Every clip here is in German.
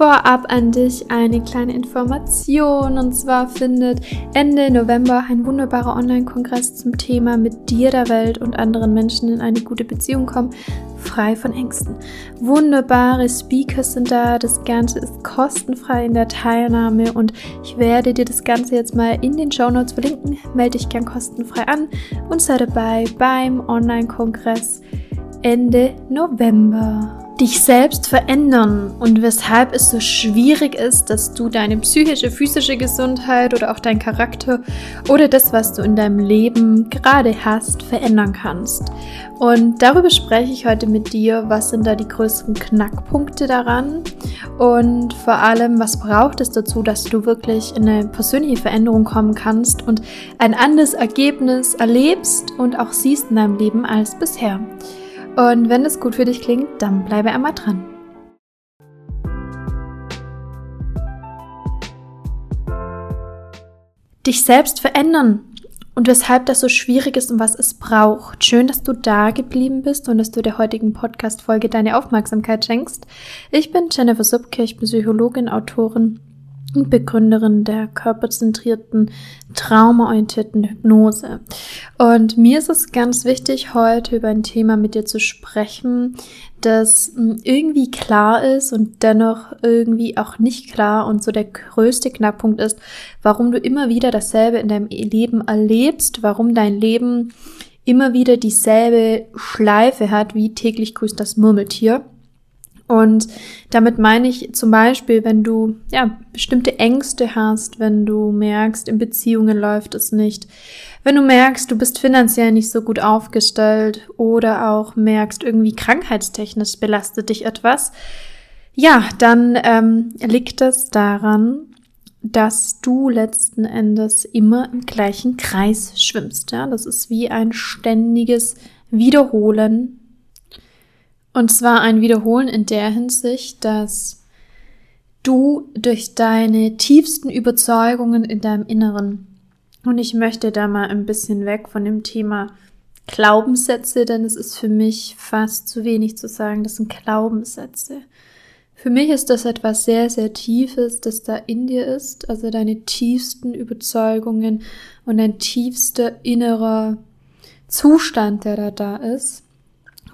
Vorab an dich eine kleine Information und zwar findet Ende November ein wunderbarer Online-Kongress zum Thema mit dir, der Welt und anderen Menschen in eine gute Beziehung kommen, frei von Ängsten. Wunderbare Speakers sind da, das Ganze ist kostenfrei in der Teilnahme und ich werde dir das Ganze jetzt mal in den Show Notes verlinken. Melde dich gern kostenfrei an und sei dabei beim Online-Kongress Ende November dich selbst verändern und weshalb es so schwierig ist, dass du deine psychische, physische Gesundheit oder auch dein Charakter oder das, was du in deinem Leben gerade hast, verändern kannst. Und darüber spreche ich heute mit dir, was sind da die größten Knackpunkte daran und vor allem, was braucht es dazu, dass du wirklich in eine persönliche Veränderung kommen kannst und ein anderes Ergebnis erlebst und auch siehst in deinem Leben als bisher. Und wenn es gut für dich klingt, dann bleibe einmal dran. Dich selbst verändern und weshalb das so schwierig ist und was es braucht. Schön, dass du da geblieben bist und dass du der heutigen Podcast-Folge deine Aufmerksamkeit schenkst. Ich bin Jennifer Subke, ich bin Psychologin, Autorin Begründerin der körperzentrierten, traumaorientierten Hypnose. Und mir ist es ganz wichtig, heute über ein Thema mit dir zu sprechen, das hm, irgendwie klar ist und dennoch irgendwie auch nicht klar und so der größte Knackpunkt ist, warum du immer wieder dasselbe in deinem Leben erlebst, warum dein Leben immer wieder dieselbe Schleife hat wie täglich grüßt das Murmeltier und damit meine ich zum Beispiel, wenn du ja bestimmte Ängste hast, wenn du merkst, in Beziehungen läuft es nicht, wenn du merkst, du bist finanziell nicht so gut aufgestellt oder auch merkst, irgendwie krankheitstechnisch belastet dich etwas, ja, dann ähm, liegt es daran, dass du letzten Endes immer im gleichen Kreis schwimmst. Ja, das ist wie ein ständiges Wiederholen und zwar ein Wiederholen in der Hinsicht, dass du durch deine tiefsten Überzeugungen in deinem Inneren, und ich möchte da mal ein bisschen weg von dem Thema Glaubenssätze, denn es ist für mich fast zu wenig zu sagen, das sind Glaubenssätze. Für mich ist das etwas sehr, sehr Tiefes, das da in dir ist, also deine tiefsten Überzeugungen und dein tiefster innerer Zustand, der da da ist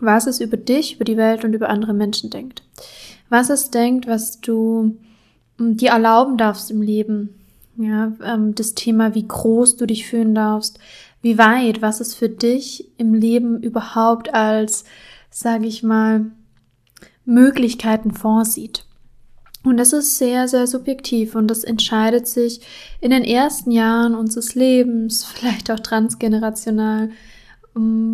was es über dich, über die Welt und über andere Menschen denkt. Was es denkt, was du hm, dir erlauben darfst im Leben. Ja, ähm, das Thema, wie groß du dich fühlen darfst, wie weit, was es für dich im Leben überhaupt als, sage ich mal, Möglichkeiten vorsieht. Und das ist sehr, sehr subjektiv und das entscheidet sich in den ersten Jahren unseres Lebens, vielleicht auch transgenerational,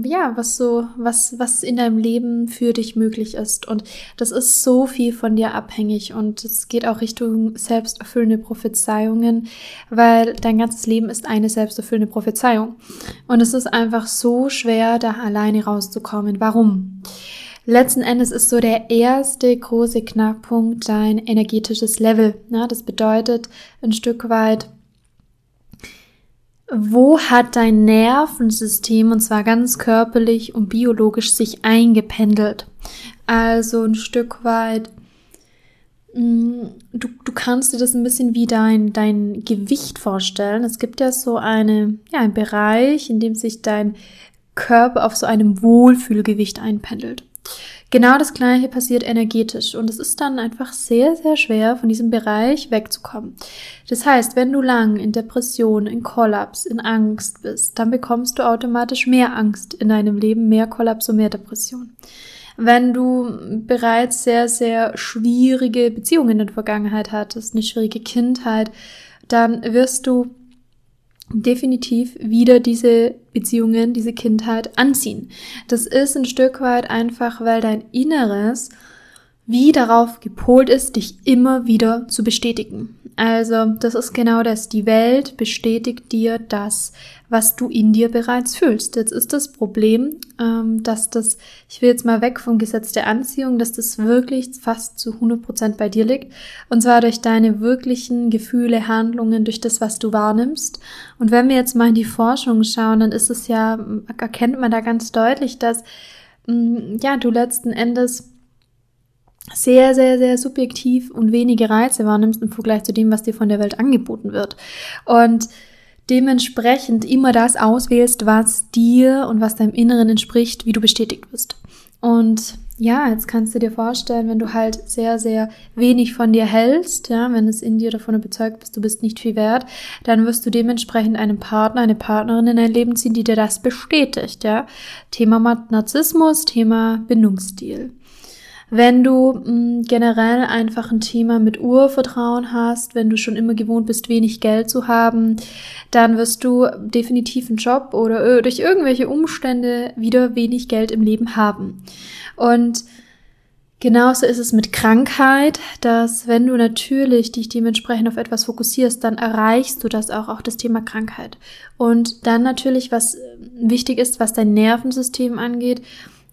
ja, was so, was, was in deinem Leben für dich möglich ist. Und das ist so viel von dir abhängig und es geht auch Richtung selbsterfüllende Prophezeiungen, weil dein ganzes Leben ist eine selbsterfüllende Prophezeiung. Und es ist einfach so schwer, da alleine rauszukommen. Warum? Letzten Endes ist so der erste große Knackpunkt dein energetisches Level. Ja, das bedeutet ein Stück weit, wo hat dein Nervensystem, und zwar ganz körperlich und biologisch, sich eingependelt? Also ein Stück weit, mm, du, du kannst dir das ein bisschen wie dein, dein Gewicht vorstellen. Es gibt ja so eine, ja, ein Bereich, in dem sich dein Körper auf so einem Wohlfühlgewicht einpendelt. Genau das gleiche passiert energetisch und es ist dann einfach sehr, sehr schwer, von diesem Bereich wegzukommen. Das heißt, wenn du lang in Depression, in Kollaps, in Angst bist, dann bekommst du automatisch mehr Angst in deinem Leben, mehr Kollaps und mehr Depression. Wenn du bereits sehr, sehr schwierige Beziehungen in der Vergangenheit hattest, eine schwierige Kindheit, dann wirst du definitiv wieder diese Beziehungen, diese Kindheit anziehen. Das ist ein Stück weit einfach, weil dein Inneres wie darauf gepolt ist, dich immer wieder zu bestätigen. Also das ist genau das. Die Welt bestätigt dir das, was du in dir bereits fühlst. Jetzt ist das Problem, ähm, dass das, ich will jetzt mal weg vom Gesetz der Anziehung, dass das wirklich fast zu 100 Prozent bei dir liegt. Und zwar durch deine wirklichen Gefühle, Handlungen, durch das, was du wahrnimmst. Und wenn wir jetzt mal in die Forschung schauen, dann ist es ja, erkennt man da ganz deutlich, dass, mm, ja, du letzten Endes sehr, sehr, sehr subjektiv und wenige Reize wahrnimmst im Vergleich zu dem, was dir von der Welt angeboten wird. Und dementsprechend immer das auswählst, was dir und was deinem Inneren entspricht, wie du bestätigt wirst. Und ja, jetzt kannst du dir vorstellen, wenn du halt sehr, sehr wenig von dir hältst, ja, wenn es in dir davon überzeugt bist, du bist nicht viel wert, dann wirst du dementsprechend einen Partner, eine Partnerin in dein Leben ziehen, die dir das bestätigt, ja. Thema Narzissmus, Thema Bindungsstil. Wenn du mh, mm, generell einfach ein Thema mit Urvertrauen hast, wenn du schon immer gewohnt bist, wenig Geld zu haben, dann wirst du definitiv einen Job oder durch irgendwelche Umstände wieder wenig Geld im Leben haben. Und Genauso ist es mit Krankheit, dass wenn du natürlich dich dementsprechend auf etwas fokussierst, dann erreichst du das auch, auch das Thema Krankheit. Und dann natürlich, was wichtig ist, was dein Nervensystem angeht,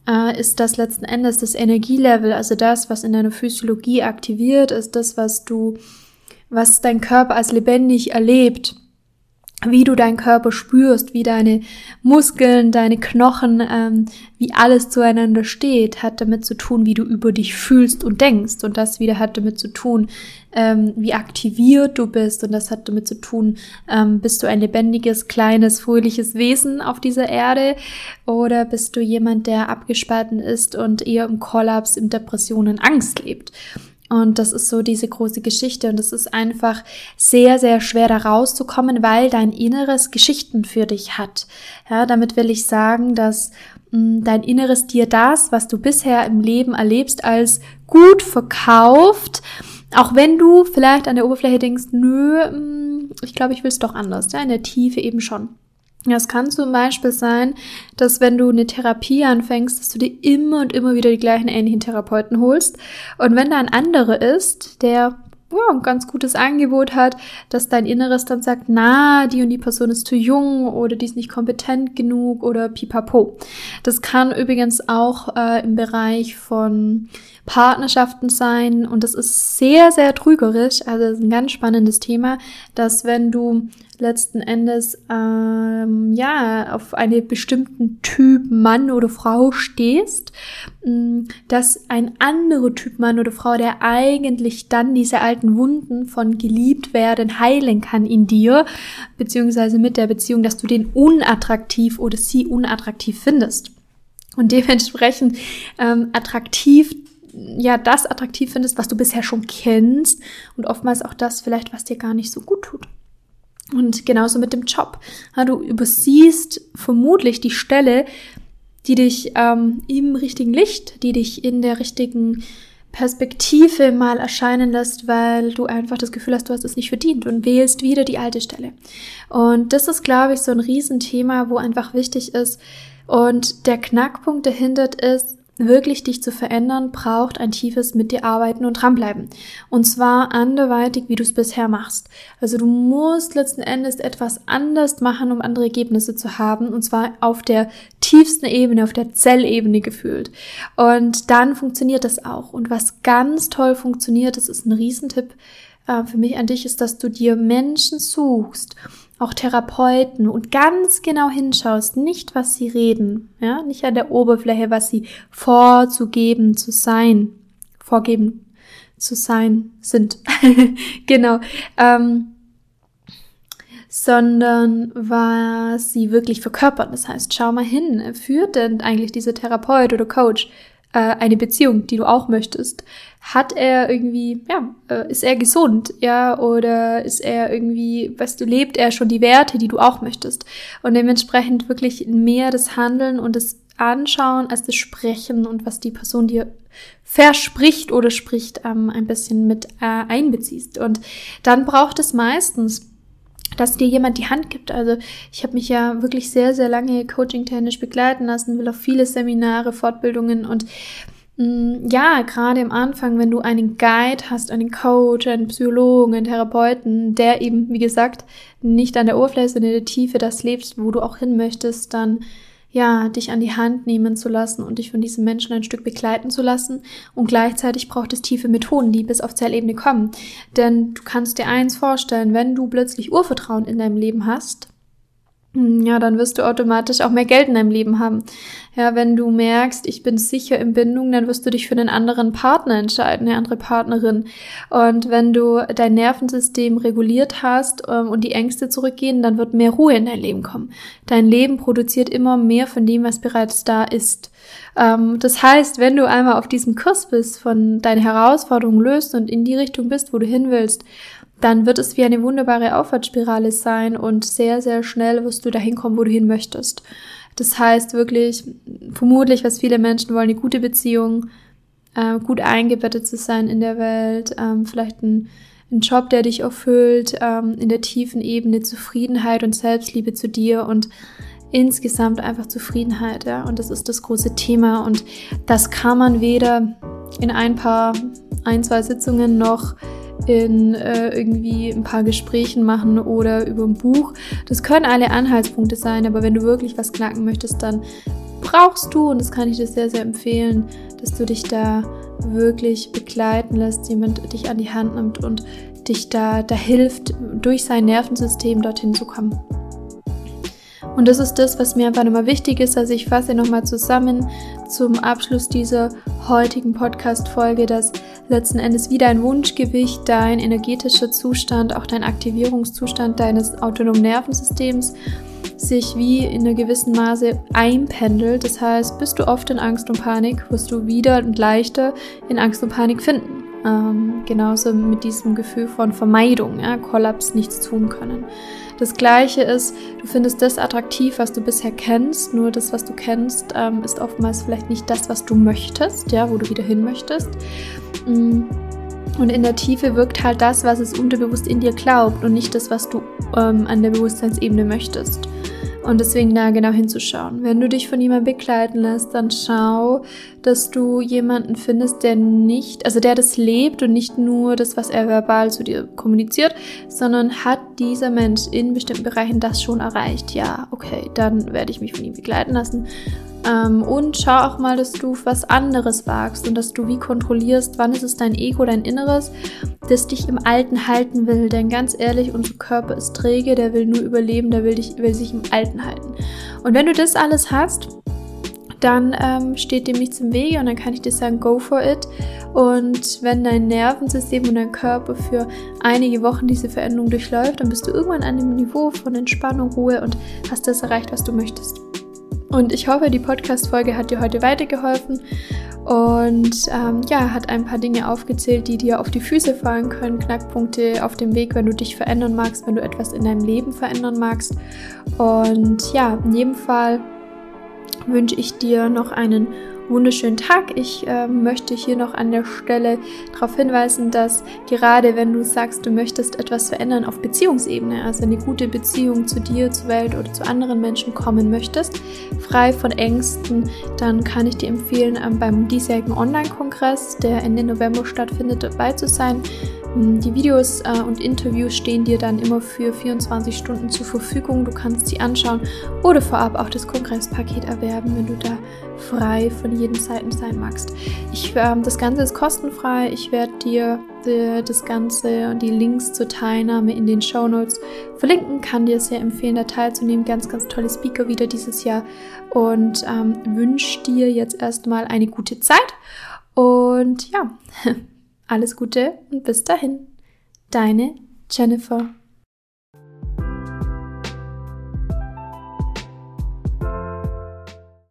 äh, ist das letzten Endes das Energielevel, also das, was in deiner Physiologie aktiviert ist, das, was du, was dein Körper als lebendig erlebt wie du deinen Körper spürst, wie deine Muskeln, deine Knochen, ähm, wie alles zueinander steht, hat damit zu tun, wie du über dich fühlst und denkst. Und das wieder hat damit zu tun, ähm, wie aktiviert du bist. Und das hat damit zu tun, ähm, bist du ein lebendiges, kleines, fröhliches Wesen auf dieser Erde oder bist du jemand, der abgespalten ist und eher im Kollaps, in Depressionen, Angst lebt. Und das ist so diese große Geschichte und es ist einfach sehr, sehr schwer da rauszukommen, weil dein Inneres Geschichten für dich hat. Ja, damit will ich sagen, dass mh, mm, dein Inneres dir das, was du bisher im Leben erlebst, als gut verkauft, auch wenn du vielleicht an der Oberfläche denkst, nö, mm, ich glaube, ich will es doch anders, ja, in der Tiefe eben schon. Ja, es kann zum Beispiel sein, dass wenn du eine Therapie anfängst, dass du dir immer und immer wieder die gleichen ähnlichen Therapeuten holst. Und wenn da ein anderer ist, der ja, ein ganz gutes Angebot hat, dass dein Inneres dann sagt, na, die und die Person ist zu jung oder die ist nicht kompetent genug oder pipapo. Das kann übrigens auch äh, im Bereich von Partnerschaften sein und das ist sehr, sehr trügerisch. Also das ist ein ganz spannendes Thema, dass wenn du letzten Endes ähm, ja auf einen bestimmten Typ Mann oder Frau stehst, mm, dass ein anderer Typ Mann oder Frau, der eigentlich dann diese alten Wunden von geliebt werden heilen kann in dir, beziehungsweise mit der Beziehung, dass du den unattraktiv oder sie unattraktiv findest. Und dementsprechend ähm, attraktiv ja das attraktiv findest, was du bisher schon kennst und oftmals auch das vielleicht, was dir gar nicht so gut tut. Und genauso mit dem Job. Du übersiehst vermutlich die Stelle, die dich ähm, im richtigen Licht, die dich in der richtigen Perspektive mal erscheinen lässt, weil du einfach das Gefühl hast, du hast es nicht verdient und wählst wieder die alte Stelle. Und das ist, glaube ich, so ein Riesenthema, wo einfach wichtig ist. Und der Knackpunkt dahinter ist, wirklich dich zu verändern, braucht ein tiefes mit dir arbeiten und dranbleiben. Und zwar anderweitig, wie du es bisher machst. Also du musst letzten Endes etwas anders machen, um andere Ergebnisse zu haben. Und zwar auf der tiefsten Ebene, auf der Zellebene gefühlt. Und dann funktioniert das auch. Und was ganz toll funktioniert, das ist ein Riesentipp äh, für mich an dich, ist, dass du dir Menschen suchst auch Therapeuten und ganz genau hinschaust, nicht was sie reden, ja, nicht an der Oberfläche, was sie vorzugeben zu sein, vorgeben zu sein sind, genau, ähm, sondern was sie wirklich verkörpern. Das heißt, schau mal hin, führt denn eigentlich dieser Therapeut oder Coach äh, eine Beziehung, die du auch möchtest? Hat er irgendwie, ja, äh, ist er gesund, ja, oder ist er irgendwie, weißt du, lebt er schon die Werte, die du auch möchtest? Und dementsprechend wirklich mehr das Handeln und das Anschauen als das Sprechen und was die Person dir verspricht oder spricht, ähm, ein bisschen mit äh, einbeziehst. Und dann braucht es meistens dass dir jemand die Hand gibt. Also ich habe mich ja wirklich sehr, sehr lange coaching-technisch begleiten lassen, will auf viele Seminare, Fortbildungen und mm, ja, gerade am Anfang, wenn du einen Guide hast, einen Coach, einen Psychologen, einen Therapeuten, der eben, wie gesagt, nicht an der Oberfläche, sondern in der Tiefe das lebst, wo du auch hin möchtest, dann ja, dich an die Hand nehmen zu lassen und dich von diesem Menschen ein Stück begleiten zu lassen. Und gleichzeitig braucht es tiefe Methoden, die bis auf Zellebene kommen. Denn du kannst dir eins vorstellen, wenn du plötzlich Urvertrauen in deinem Leben hast, ja, dann wirst du automatisch auch mehr Geld in deinem Leben haben. Ja, wenn du merkst, ich bin sicher in Bindung, dann wirst du dich für einen anderen Partner entscheiden, eine andere Partnerin. Und wenn du dein Nervensystem reguliert hast ähm, und die Ängste zurückgehen, dann wird mehr Ruhe in dein Leben kommen. Dein Leben produziert immer mehr von dem, was bereits da ist. Ähm, das heißt, wenn du einmal auf diesem Kurs bist, von deinen Herausforderungen löst und in die Richtung bist, wo du hin willst, dann wird es wie eine wunderbare Aufwärtsspirale sein und sehr, sehr schnell wirst du dahin kommen, wo du hin möchtest. Das heißt wirklich, vermutlich, was viele Menschen wollen, eine gute Beziehung, äh, gut eingebettet zu sein in der Welt, ähm, vielleicht ein, ein, Job, der dich erfüllt, ähm, in der tiefen Ebene Zufriedenheit und Selbstliebe zu dir und insgesamt einfach Zufriedenheit, ja. Und das ist das große Thema und das kann man weder in ein paar, ein, zwei Sitzungen noch in äh, irgendwie ein paar Gesprächen machen oder über ein Buch. Das können alle Anhaltspunkte sein, aber wenn du wirklich was knacken möchtest, dann brauchst du, und das kann ich dir sehr, sehr empfehlen, dass du dich da wirklich begleiten lässt, jemand dich an die Hand nimmt und dich da, da hilft, durch sein Nervensystem dorthin zu kommen. Und das ist das, was mir einfach nochmal wichtig ist. Also ich fasse nochmal zusammen zum Abschluss dieser heutigen Podcast-Folge, dass letzten Endes wieder ein Wunschgewicht, dein energetischer Zustand, auch dein Aktivierungszustand deines autonomen Nervensystems sich wie in einer gewissen Maße einpendelt. Das heißt, bist du oft in Angst und Panik, wirst du wieder und leichter in Angst und Panik finden. Ähm, genauso mit diesem Gefühl von Vermeidung, ja, Kollaps, nichts tun können. Das gleiche ist, du findest das attraktiv, was du bisher kennst, nur das, was du kennst, ähm, ist oftmals vielleicht nicht das, was du möchtest, ja, wo du wieder hin möchtest. Mm. Und in der Tiefe wirkt halt das, was es unterbewusst in dir glaubt und nicht das, was du ähm, an der Bewusstseinsebene möchtest. Und deswegen da genau hinzuschauen. Wenn du dich von jemandem begleiten lässt, dann schau, dass du jemanden findest, der nicht, also der das lebt und nicht nur das, was er verbal zu dir kommuniziert, sondern hat dieser Mensch in bestimmten Bereichen das schon erreicht. Ja, okay, dann werde ich mich von ihm begleiten lassen. Ähm, und schau auch mal, dass du was anderes wagst und dass du wie kontrollierst, wann ist es dein Ego, dein Inneres, das dich im Alten halten will. Denn ganz ehrlich, unser Körper ist träge, der will nur überleben, der will, dich, will sich im Alten halten. Und wenn du das alles hast, dann ähm, steht dem nichts im Wege und dann kann ich dir sagen, go for it. Und wenn dein Nervensystem und dein Körper für einige Wochen diese Veränderung durchläuft, dann bist du irgendwann an dem Niveau von Entspannung, Ruhe und hast das erreicht, was du möchtest. Und ich hoffe, die Podcast-Folge hat dir heute weitergeholfen und ähm, ja, hat ein paar Dinge aufgezählt, die dir auf die Füße fallen können, Knackpunkte auf dem Weg, wenn du dich verändern magst, wenn du etwas in deinem Leben verändern magst. Und ja, in jedem Fall wünsche ich dir noch einen wunderschönen Tag. Ich äh, möchte hier noch an der Stelle darauf hinweisen, dass gerade wenn du sagst, du möchtest etwas verändern auf Beziehungsebene, also eine gute Beziehung zu dir, zur Welt oder zu anderen Menschen kommen möchtest, frei von Ängsten, dann kann ich dir empfehlen, ähm, beim diesjährigen Online-Kongress, der Ende November stattfindet, dabei zu sein. Die Videos äh, und Interviews stehen dir dann immer für 24 Stunden zur Verfügung. Du kannst sie anschauen oder vorab auch das Kongresspaket erwerben, wenn du da frei von jeden Seiten sein magst. Ich, ähm, das Ganze ist kostenfrei. Ich werde dir die, das Ganze und die Links zur Teilnahme in den Show Notes verlinken. Kann dir sehr empfehlen, da teilzunehmen. Ganz, ganz tolle Speaker wieder dieses Jahr und ähm, wünsche dir jetzt erstmal eine gute Zeit. Und ja, alles Gute und bis dahin. Deine Jennifer.